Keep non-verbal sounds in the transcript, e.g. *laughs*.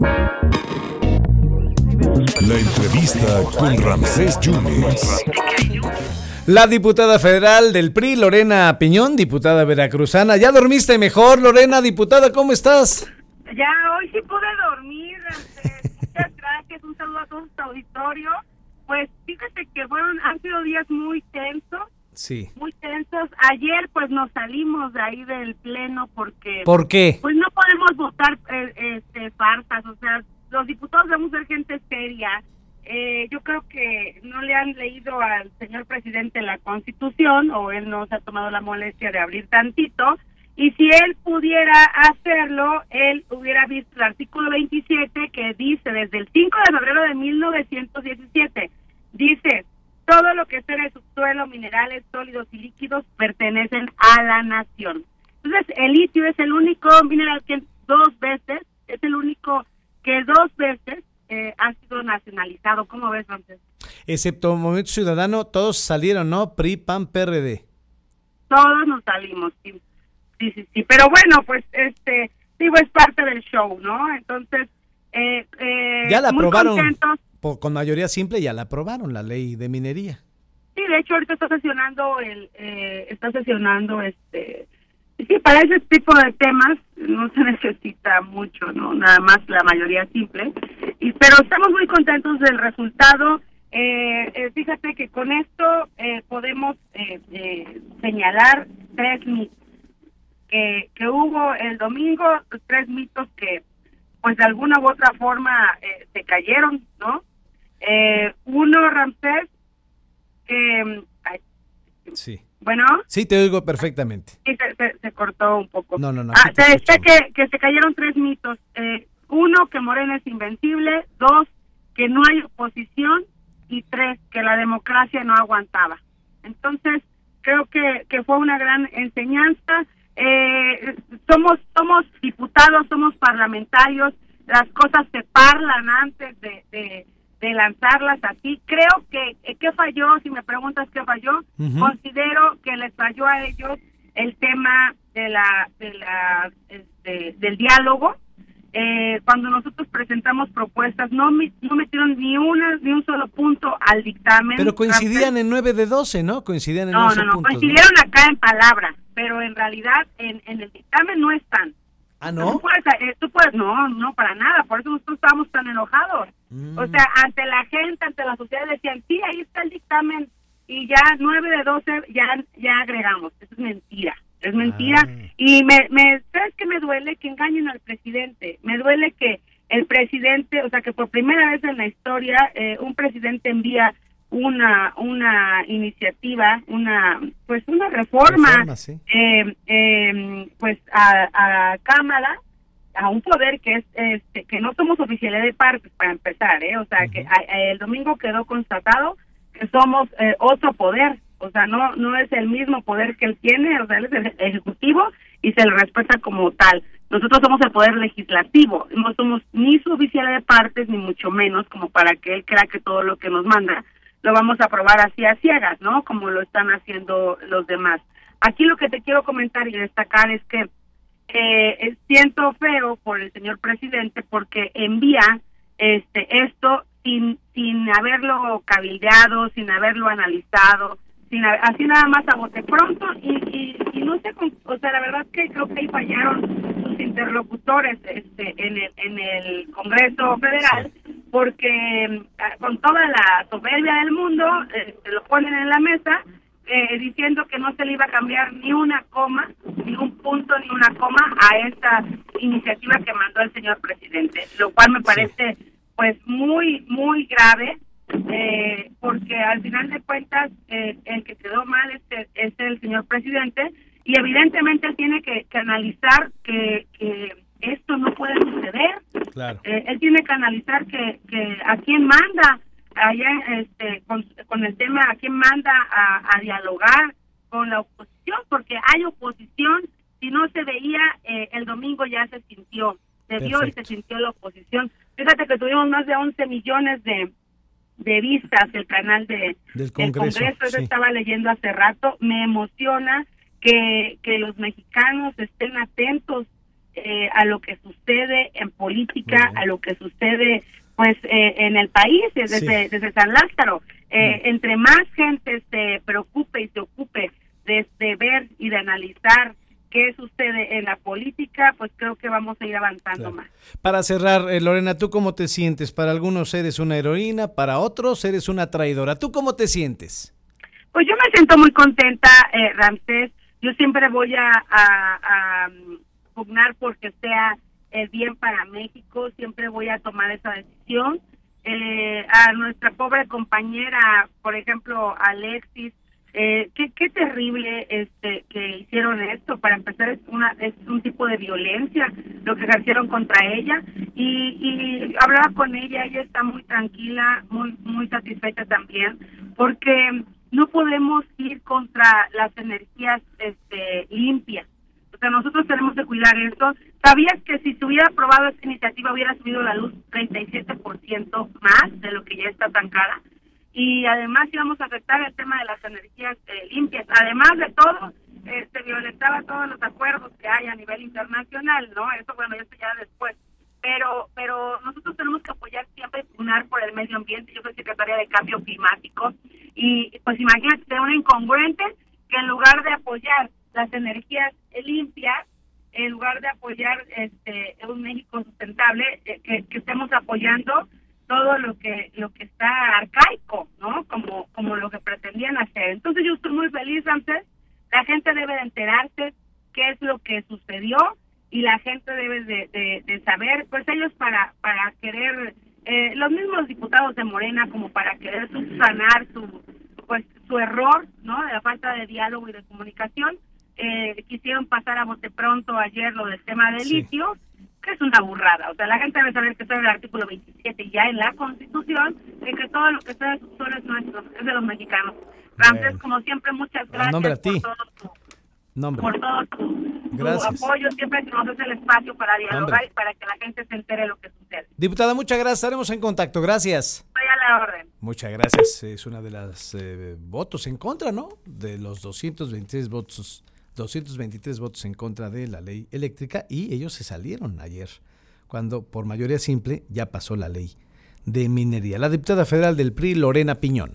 La entrevista con Ramsés Yunes. La diputada federal del PRI, Lorena Piñón, diputada veracruzana. ¿Ya dormiste mejor, Lorena, diputada? ¿Cómo estás? Ya, hoy sí pude dormir. Muchas gracias. Un saludo a todo tu auditorio. Pues fíjate que fueron, han sido días muy tensos. Sí. Muy tensos. Ayer pues nos salimos de ahí del pleno porque... ¿Por qué? Pues no podemos votar eh, este, farsas. O sea, los diputados debemos ser gente seria. Eh, yo creo que no le han leído al señor presidente la constitución o él no se ha tomado la molestia de abrir tantito. Y si él pudiera hacerlo, él hubiera visto el artículo 27 que dice desde el 5 de febrero de 1917, dice, todo lo que sea de subsuelo, minerales, sólidos y líquidos pertenecen a la nación. Entonces, el litio es el único mineral que dos veces, es el único que dos veces eh, ha sido nacionalizado. ¿Cómo ves, Francés? Excepto Movimiento Ciudadano, todos salieron, ¿no? PRI, PAN, PRD. Todos nos salimos, sí. Sí, sí, sí. Pero bueno, pues, este, digo, es parte del show, ¿no? Entonces, eh, eh, ya la muy aprobaron. contentos. Por- con mayoría simple ya la aprobaron, la ley de minería. Sí, de hecho, ahorita está sesionando el, eh, está sesionando este, sí, para ese tipo de temas no se *laughs* necesita mucho, ¿no? Nada más la mayoría simple. Y, pero estamos muy contentos del resultado. Eh, eh, fíjate que con esto eh, podemos eh, señalar tres mitos que, que hubo el domingo, tres mitos que pues de alguna u otra forma se cayeron, ¿no? Eh, uno, Ramsés, que... mm, ay, Sí. bueno, Sí, te oigo perfectamente. sí, se, se- se cortó un poco. No, no, no. Ah, te decía que, que se cayeron tres mitos. Eh, uno, que Morena es invencible. Dos, que no hay oposición. Y tres, que la democracia no aguantaba. Entonces, creo que, que fue una gran enseñanza. Eh, somos, somos diputados, somos parlamentarios. Las cosas se parlan antes de, de, de lanzarlas aquí. Creo que, eh, ¿qué falló? Si me preguntas qué falló, considero que les falló a ellos el tema de la, de la este, del diálogo eh, cuando nosotros presentamos propuestas no no metieron ni una ni un solo punto al dictamen Pero coincidían en 9 de 12, ¿no? Coincidían en no 11 no no puntos. ¿no? coincidieron acá en palabras pero en realidad en, en el dictamen no están Ah, Tú ¿no? puedes, eh, tú puedes, no, no, para nada, por eso nosotros estábamos tan enojados. Mm. O sea, ante la gente, ante la sociedad decían, sí, ahí está el dictamen y ya nueve de doce ya, ya agregamos. Eso es mentira, es mentira. Ah. Y me, me, ¿sabes qué me duele? Que engañen al presidente. Me duele que el presidente, o sea, que por primera vez en la historia eh, un presidente envía una una iniciativa, una pues una reforma, Reforma, sí. eh, eh, pues a, a cámara a un poder que es este que no somos oficialidad de partes para empezar eh o sea que a- a- el domingo quedó constatado que somos eh, otro poder. O sea no no es el mismo poder que él tiene o sea él es el ejecutivo y se le respeta como tal. Nosotros somos el poder legislativo no somos ni su oficialidad de partes ni mucho menos como para que él crea que todo lo que nos manda lo vamos a aprobar así a ciegas no como lo están haciendo los demás. Aquí lo que te quiero comentar y destacar es que eh, siento feo por el señor presidente porque envía este esto sin sin haberlo cabildeado, sin haberlo analizado, sin así nada más a bote pronto y, y, y no sé, o sea, la verdad que creo que ahí fallaron sus interlocutores este en el en el Congreso Federal porque mm, con toda la soberbia del mundo este, lo ponen en la mesa eh, diciendo que no se le iba a cambiar ni una coma, ni un punto, ni una coma a esta iniciativa que mandó el señor presidente, lo cual me parece pues muy, muy grave, eh, porque al final de cuentas eh, el que quedó mal es, el- es el señor presidente y evidentemente tiene que, que analizar que, que esto no puede suceder, Claro. eh, él tiene que analizar que, que a quién manda allá este con, con el tema a quién manda a, a dialogar con la oposición porque hay oposición si no se veía eh, el domingo ya se sintió se vio y se sintió la oposición fíjate que tuvimos más de 11 millones de de vistas el canal de Del del Congreso, eso sí. estaba leyendo hace rato me emociona que que los mexicanos estén atentos eh, a lo que sucede en política, a lo que sucede pues eh, en el país desde, desde San Lázaro. Eh, entre más gente se preocupe y se ocupe de, ver y de analizar qué sucede en la política, pues creo que vamos a ir avanzando más. Para cerrar, Lorena, ¿tú cómo te sientes? Para algunos eres una heroína, para otros eres una traidora. ¿Tú cómo te sientes? Pues yo me siento muy contenta, eh, Ramsés. Yo siempre voy a, a, porque sea el bien para México. Siempre voy a tomar esa decisión. Eh, a nuestra pobre compañera, por ejemplo, Alexis, eh, qué, qué terrible este que hicieron esto. Para empezar, es, una, es un tipo de violencia lo que ejercieron contra ella. Y, y hablaba con ella, ella está muy tranquila, muy, muy satisfecha también, porque no podemos ir contra las energías este, limpias. O sea, nosotros tenemos que cuidar eso. ¿Sabías que si se hubiera aprobado esta iniciativa hubiera subido la luz 37% más de lo que ya está tan cara? Y además íbamos a afectar el tema de las energías eh, limpias. Además de todo, este, violentaba todos los acuerdos que hay a nivel internacional, ¿no? Eso, bueno, eso ya después pero pero nosotros tenemos que apoyar siempre unar por el medio ambiente. Yo soy secretaria de Cambio Climático y pues imagínate, una incongruente que en lugar de apoyar las energías limpias, en lugar de apoyar este un México sustentable, eh, que, estemos apoyando todo lo que lo que está arcaico, ¿no? Como como lo que pretendían hacer. Entonces yo estoy muy feliz antes. La gente debe de enterarse qué es lo que sucedió y la gente debe de, saber, pues ellos para, para querer, eh, los mismos diputados de Morena como para querer subsanar su, pues, su error, ¿no? De la falta de diálogo y de comunicación, eh, quisieron pasar a bote pronto ayer lo del tema del litio, que es una burrada. O sea, la gente debe saber que está en el artículo 27 ya en la Constitución, de que todo lo que está en su es nuestro, es de los mexicanos. Ramses, como siempre, muchas gracias por todo por todo tu, apoyo, siempre que nos hace el espacio para dialogar y para que la gente se entere de lo que sucede. Diputada, muchas gracias, estaremos en contacto, gracias. Estoy a la orden. Muchas gracias, es una de las eh, votos en contra, ¿no? De los 223 votos, 223 votos en contra de la ley eléctrica y ellos se salieron ayer, cuando por mayoría simple ya pasó la ley de minería. La diputada federal del PRI, Lorena Piñón.